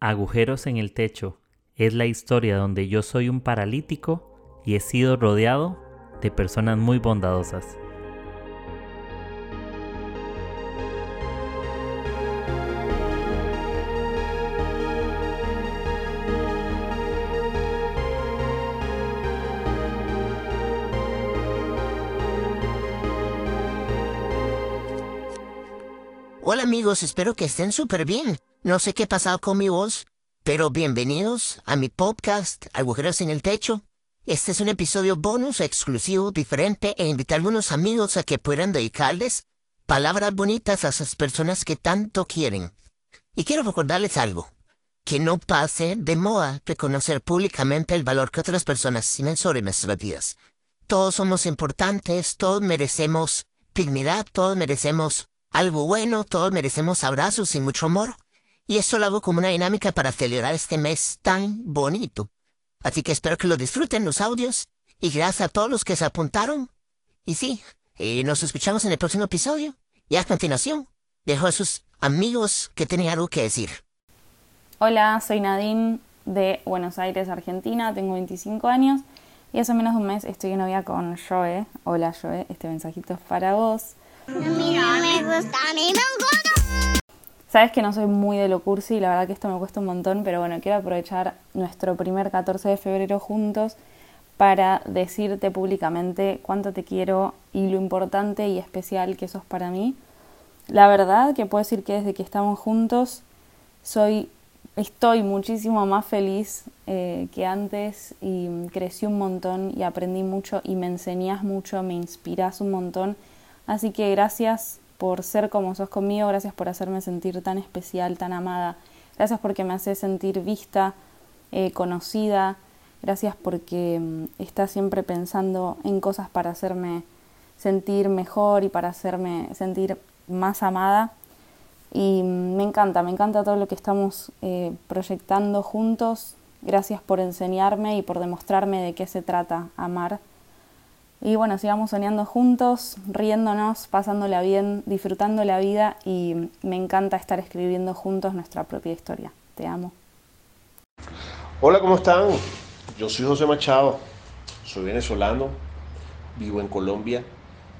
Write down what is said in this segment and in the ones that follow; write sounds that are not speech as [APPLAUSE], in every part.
Agujeros en el techo es la historia donde yo soy un paralítico y he sido rodeado de personas muy bondadosas. Espero que estén súper bien. No sé qué ha pasado con mi voz, pero bienvenidos a mi podcast Agujeros en el Techo. Este es un episodio bonus exclusivo, diferente, e invito a algunos amigos a que puedan dedicarles palabras bonitas a esas personas que tanto quieren. Y quiero recordarles algo, que no pase de moda reconocer públicamente el valor que otras personas tienen sobre nuestras vidas. Todos somos importantes, todos merecemos dignidad, todos merecemos algo bueno, todos merecemos abrazos y mucho amor. Y eso lo hago como una dinámica para celebrar este mes tan bonito. Así que espero que lo disfruten los audios. Y gracias a todos los que se apuntaron. Y sí, eh, nos escuchamos en el próximo episodio. Y a continuación, dejo a sus amigos que tienen algo que decir. Hola, soy Nadine de Buenos Aires, Argentina. Tengo 25 años. Y hace menos de un mes estoy en novia con Joe. Hola Joe, este mensajito es para vos. Sabes que no soy muy de lo cursi y la verdad que esto me cuesta un montón, pero bueno, quiero aprovechar nuestro primer 14 de febrero juntos para decirte públicamente cuánto te quiero y lo importante y especial que sos para mí. La verdad que puedo decir que desde que estamos juntos soy, estoy muchísimo más feliz eh, que antes y crecí un montón y aprendí mucho y me enseñás mucho, me inspirás un montón Así que gracias por ser como sos conmigo, gracias por hacerme sentir tan especial, tan amada, gracias porque me haces sentir vista, eh, conocida, gracias porque mm, estás siempre pensando en cosas para hacerme sentir mejor y para hacerme sentir más amada. Y mm, me encanta, me encanta todo lo que estamos eh, proyectando juntos. Gracias por enseñarme y por demostrarme de qué se trata amar y bueno, sigamos soñando juntos, riéndonos, pasándola bien, disfrutando la vida y me encanta estar escribiendo juntos nuestra propia historia. Te amo. Hola, ¿cómo están? Yo soy José Machado, soy venezolano, vivo en Colombia.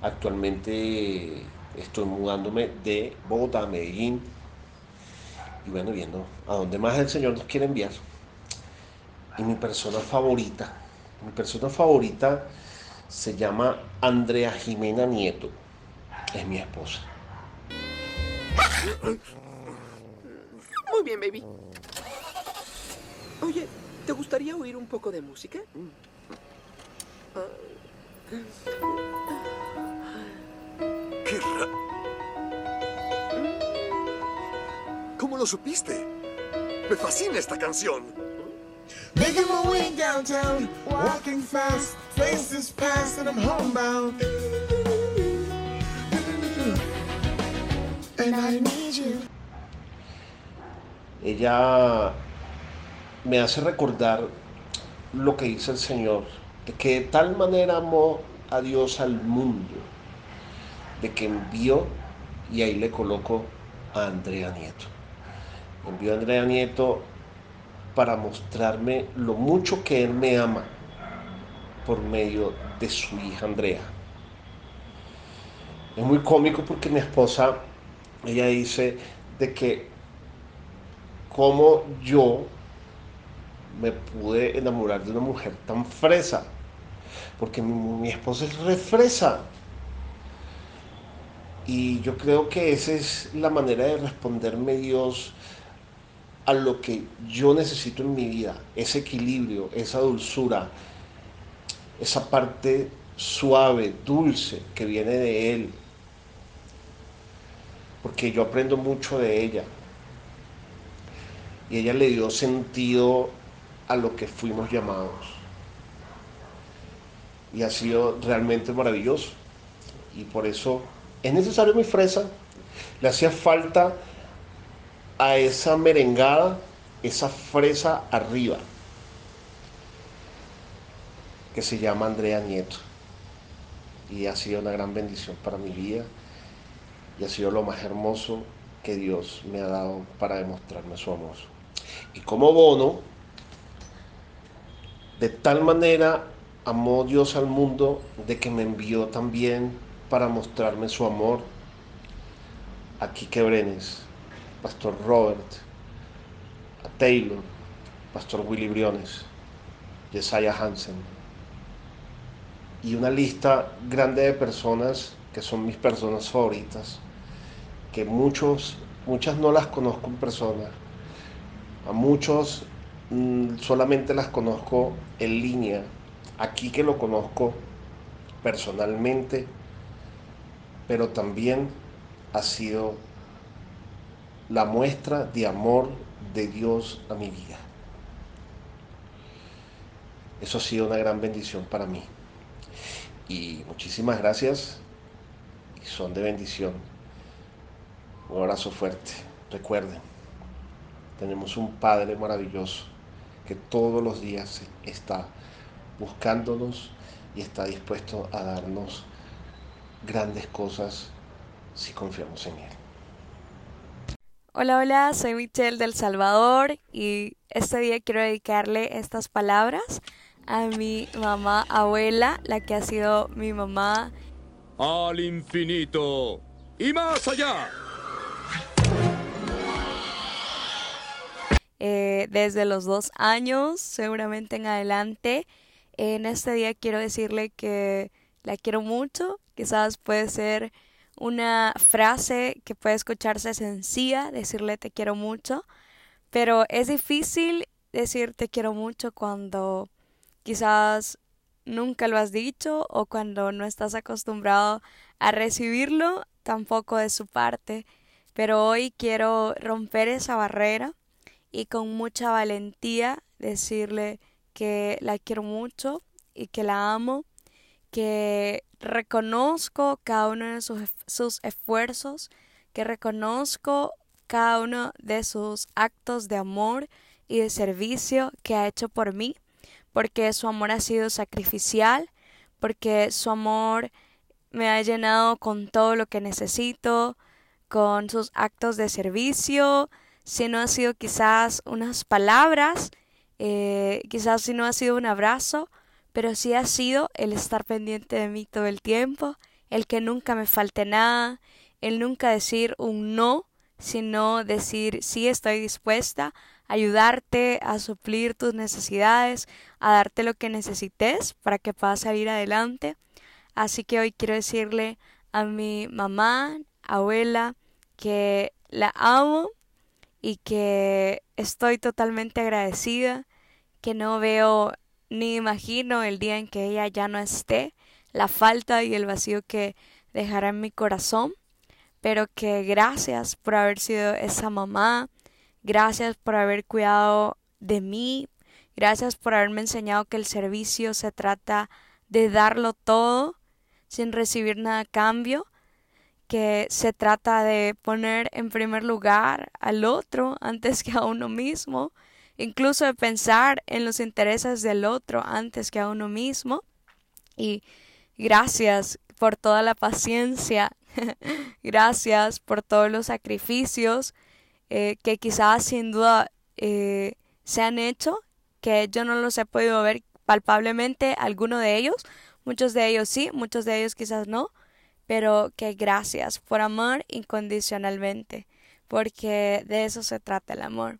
Actualmente estoy mudándome de Bogotá a Medellín y bueno, viendo a dónde más el Señor nos quiere enviar. Y mi persona favorita, mi persona favorita se llama Andrea Jimena Nieto. Es mi esposa. Muy bien, baby. Oye, ¿te gustaría oír un poco de música? ¿Qué ra... ¿Cómo lo supiste? Me fascina esta canción. Downtown, walking fast, faces and I'm. And I need you. Ella me hace recordar lo que dice el Señor, de que de tal manera amó a Dios al mundo, de que envió, y ahí le coloco a Andrea Nieto. Envió a Andrea Nieto para mostrarme lo mucho que Él me ama por medio de su hija Andrea. Es muy cómico porque mi esposa, ella dice de que como yo me pude enamorar de una mujer tan fresa, porque mi, mi esposa es refresa. Y yo creo que esa es la manera de responderme Dios a lo que yo necesito en mi vida, ese equilibrio, esa dulzura, esa parte suave, dulce que viene de Él. Porque yo aprendo mucho de ella. Y ella le dio sentido a lo que fuimos llamados. Y ha sido realmente maravilloso. Y por eso es necesario mi fresa. Le hacía falta a esa merengada, esa fresa arriba, que se llama Andrea Nieto. Y ha sido una gran bendición para mi vida y ha sido lo más hermoso que Dios me ha dado para demostrarme su amor. Y como bono, de tal manera amó Dios al mundo de que me envió también para mostrarme su amor a Quique Brenes, Pastor Robert, Taylor, Pastor Willy Briones, Jesiah Hansen. Y una lista grande de personas que son mis personas favoritas, que muchos, muchas no las conozco en persona, a muchos mm, solamente las conozco en línea, aquí que lo conozco personalmente, pero también ha sido la muestra de amor de Dios a mi vida. Eso ha sido una gran bendición para mí. Y muchísimas gracias y son de bendición. Un abrazo fuerte. Recuerden, tenemos un Padre maravilloso que todos los días está buscándonos y está dispuesto a darnos grandes cosas si confiamos en Él. Hola, hola, soy Michelle del Salvador y este día quiero dedicarle estas palabras a mi mamá abuela, la que ha sido mi mamá. Al infinito y más allá. Eh, desde los dos años, seguramente en adelante. En este día quiero decirle que la quiero mucho. Quizás puede ser una frase que puede escucharse sencilla, decirle te quiero mucho, pero es difícil decir te quiero mucho cuando quizás nunca lo has dicho o cuando no estás acostumbrado a recibirlo tampoco de su parte. Pero hoy quiero romper esa barrera y con mucha valentía decirle que la quiero mucho y que la amo, que reconozco cada uno de sus, sus esfuerzos, que reconozco cada uno de sus actos de amor y de servicio que ha hecho por mí, porque su amor ha sido sacrificial, porque su amor me ha llenado con todo lo que necesito, con sus actos de servicio, si no ha sido quizás unas palabras, eh, quizás si no ha sido un abrazo, pero sí ha sido el estar pendiente de mí todo el tiempo, el que nunca me falte nada, el nunca decir un no, sino decir sí estoy dispuesta a ayudarte, a suplir tus necesidades, a darte lo que necesites para que puedas salir adelante. Así que hoy quiero decirle a mi mamá, abuela, que la amo y que estoy totalmente agradecida, que no veo ni imagino el día en que ella ya no esté, la falta y el vacío que dejará en mi corazón, pero que gracias por haber sido esa mamá, gracias por haber cuidado de mí, gracias por haberme enseñado que el servicio se trata de darlo todo sin recibir nada a cambio, que se trata de poner en primer lugar al otro antes que a uno mismo, incluso de pensar en los intereses del otro antes que a uno mismo. Y gracias por toda la paciencia, [LAUGHS] gracias por todos los sacrificios eh, que quizás sin duda eh, se han hecho, que yo no los he podido ver palpablemente, alguno de ellos, muchos de ellos sí, muchos de ellos quizás no, pero que gracias por amar incondicionalmente, porque de eso se trata el amor.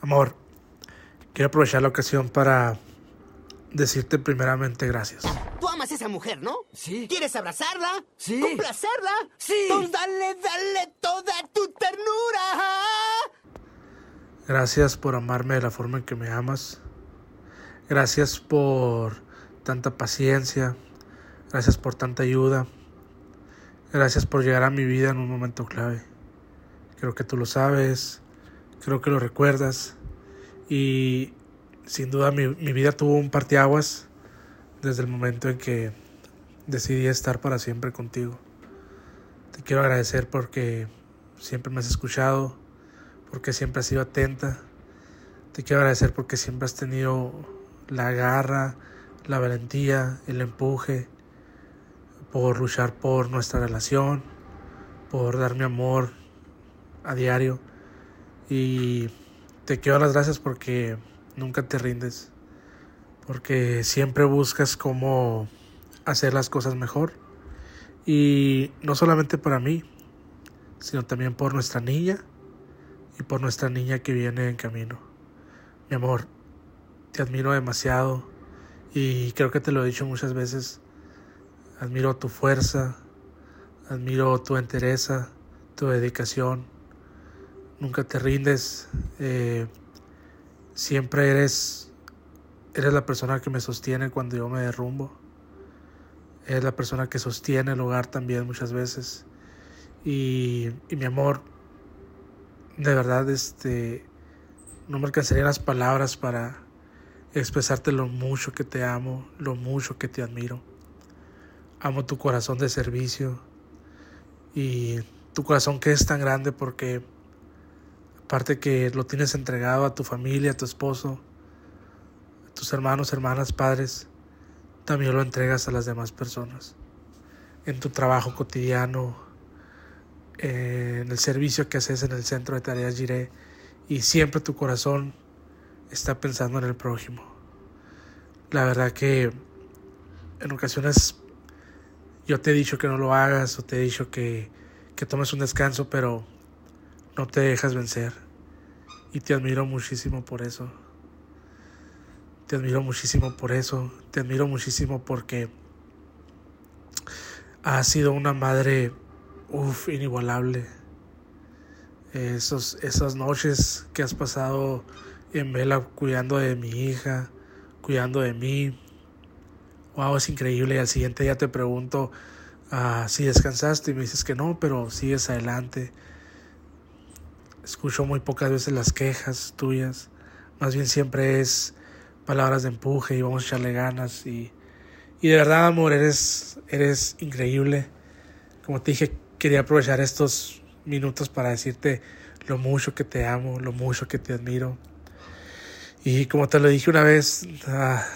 Amor, quiero aprovechar la ocasión para decirte primeramente gracias. Tú amas a esa mujer, ¿no? Sí. ¿Quieres abrazarla? Sí. ¿Complacerla? Sí. Pues dale, dale toda tu ternura. Gracias por amarme de la forma en que me amas. Gracias por tanta paciencia, Gracias por tanta ayuda. Gracias por llegar a mi vida en un momento clave. Creo que tú lo sabes, creo que lo recuerdas. Y sin duda mi, mi vida tuvo un parteaguas desde el momento en que decidí estar para siempre contigo. Te quiero agradecer porque siempre me has escuchado, porque siempre has sido atenta. Te quiero agradecer porque siempre has tenido la garra, la valentía, el empuje por luchar por nuestra relación, por darme amor a diario. Y te quiero dar las gracias porque nunca te rindes. Porque siempre buscas cómo hacer las cosas mejor. Y no solamente para mí, sino también por nuestra niña y por nuestra niña que viene en camino. Mi amor, te admiro demasiado y creo que te lo he dicho muchas veces. Admiro tu fuerza, admiro tu entereza, tu dedicación. Nunca te rindes. Eh, siempre eres, eres la persona que me sostiene cuando yo me derrumbo. Eres la persona que sostiene el hogar también muchas veces. Y, y mi amor, de verdad, este, no me alcanzarían las palabras para expresarte lo mucho que te amo, lo mucho que te admiro. Amo tu corazón de servicio y tu corazón que es tan grande porque aparte que lo tienes entregado a tu familia, a tu esposo, a tus hermanos, hermanas, padres, también lo entregas a las demás personas. En tu trabajo cotidiano, en el servicio que haces en el centro de tareas Giré y siempre tu corazón está pensando en el prójimo. La verdad que en ocasiones yo te he dicho que no lo hagas o te he dicho que, que tomes un descanso, pero no te dejas vencer. Y te admiro muchísimo por eso. Te admiro muchísimo por eso. Te admiro muchísimo porque has sido una madre, uff, inigualable. Esos, esas noches que has pasado en vela cuidando de mi hija, cuidando de mí. Wow, es increíble. Y al siguiente día te pregunto uh, si descansaste y me dices que no, pero sigues adelante. Escucho muy pocas veces las quejas tuyas. Más bien siempre es palabras de empuje y vamos a echarle ganas. Y, y de verdad, amor, eres, eres increíble. Como te dije, quería aprovechar estos minutos para decirte lo mucho que te amo, lo mucho que te admiro. Y como te lo dije una vez, ah,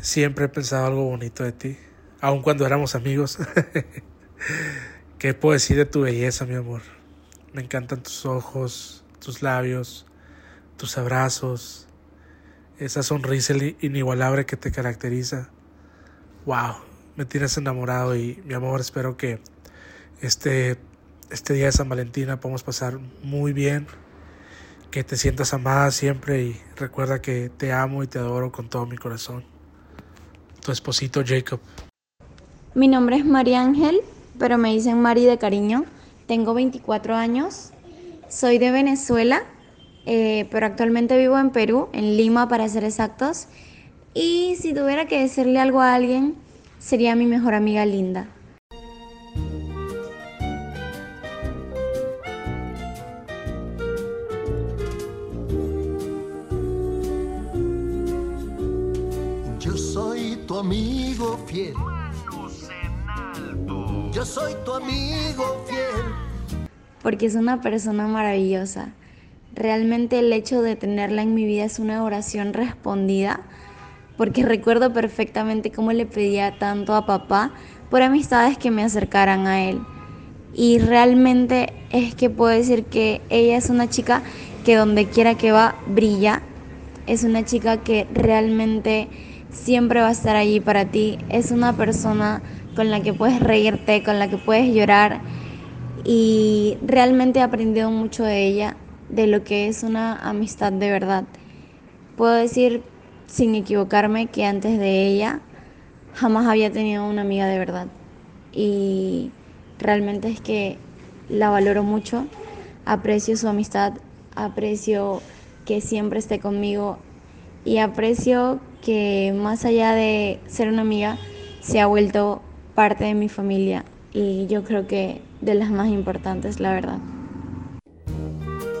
siempre he pensado algo bonito de ti, aun cuando éramos amigos. [LAUGHS] ¿Qué puedo decir de tu belleza, mi amor? Me encantan tus ojos, tus labios, tus abrazos, esa sonrisa inigualable que te caracteriza. Wow, me tienes enamorado y mi amor, espero que este, este día de San Valentín podamos pasar muy bien que te sientas amada siempre y recuerda que te amo y te adoro con todo mi corazón. Tu esposito Jacob. Mi nombre es María Ángel, pero me dicen Mari de cariño. Tengo 24 años, soy de Venezuela, eh, pero actualmente vivo en Perú, en Lima para ser exactos. Y si tuviera que decirle algo a alguien, sería mi mejor amiga Linda. amigo fiel. Yo soy tu amigo fiel. Porque es una persona maravillosa. Realmente el hecho de tenerla en mi vida es una oración respondida, porque recuerdo perfectamente cómo le pedía tanto a papá por amistades que me acercaran a él. Y realmente es que puedo decir que ella es una chica que donde quiera que va brilla. Es una chica que realmente siempre va a estar allí para ti. Es una persona con la que puedes reírte, con la que puedes llorar. Y realmente he aprendido mucho de ella, de lo que es una amistad de verdad. Puedo decir sin equivocarme que antes de ella jamás había tenido una amiga de verdad. Y realmente es que la valoro mucho, aprecio su amistad, aprecio que siempre esté conmigo y aprecio que más allá de ser una amiga, se ha vuelto parte de mi familia y yo creo que de las más importantes, la verdad.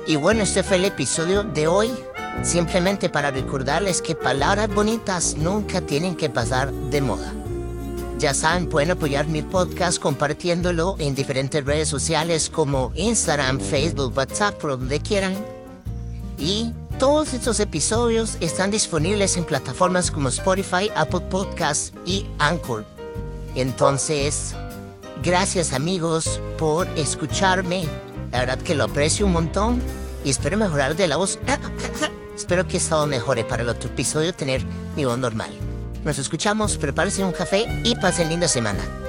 Y bueno, este fue el episodio de hoy. Simplemente para recordarles que palabras bonitas nunca tienen que pasar de moda. Ya saben, pueden apoyar mi podcast compartiéndolo en diferentes redes sociales como Instagram, Facebook, WhatsApp, por donde quieran. Y todos estos episodios están disponibles en plataformas como Spotify, Apple Podcasts y Anchor. Entonces, gracias amigos por escucharme. La verdad que lo aprecio un montón. y espero mejorar de la voz. espero que esto mejore para el otro episodio tener mi voz normal. Nos escuchamos, prepárense un café y pasen linda semana.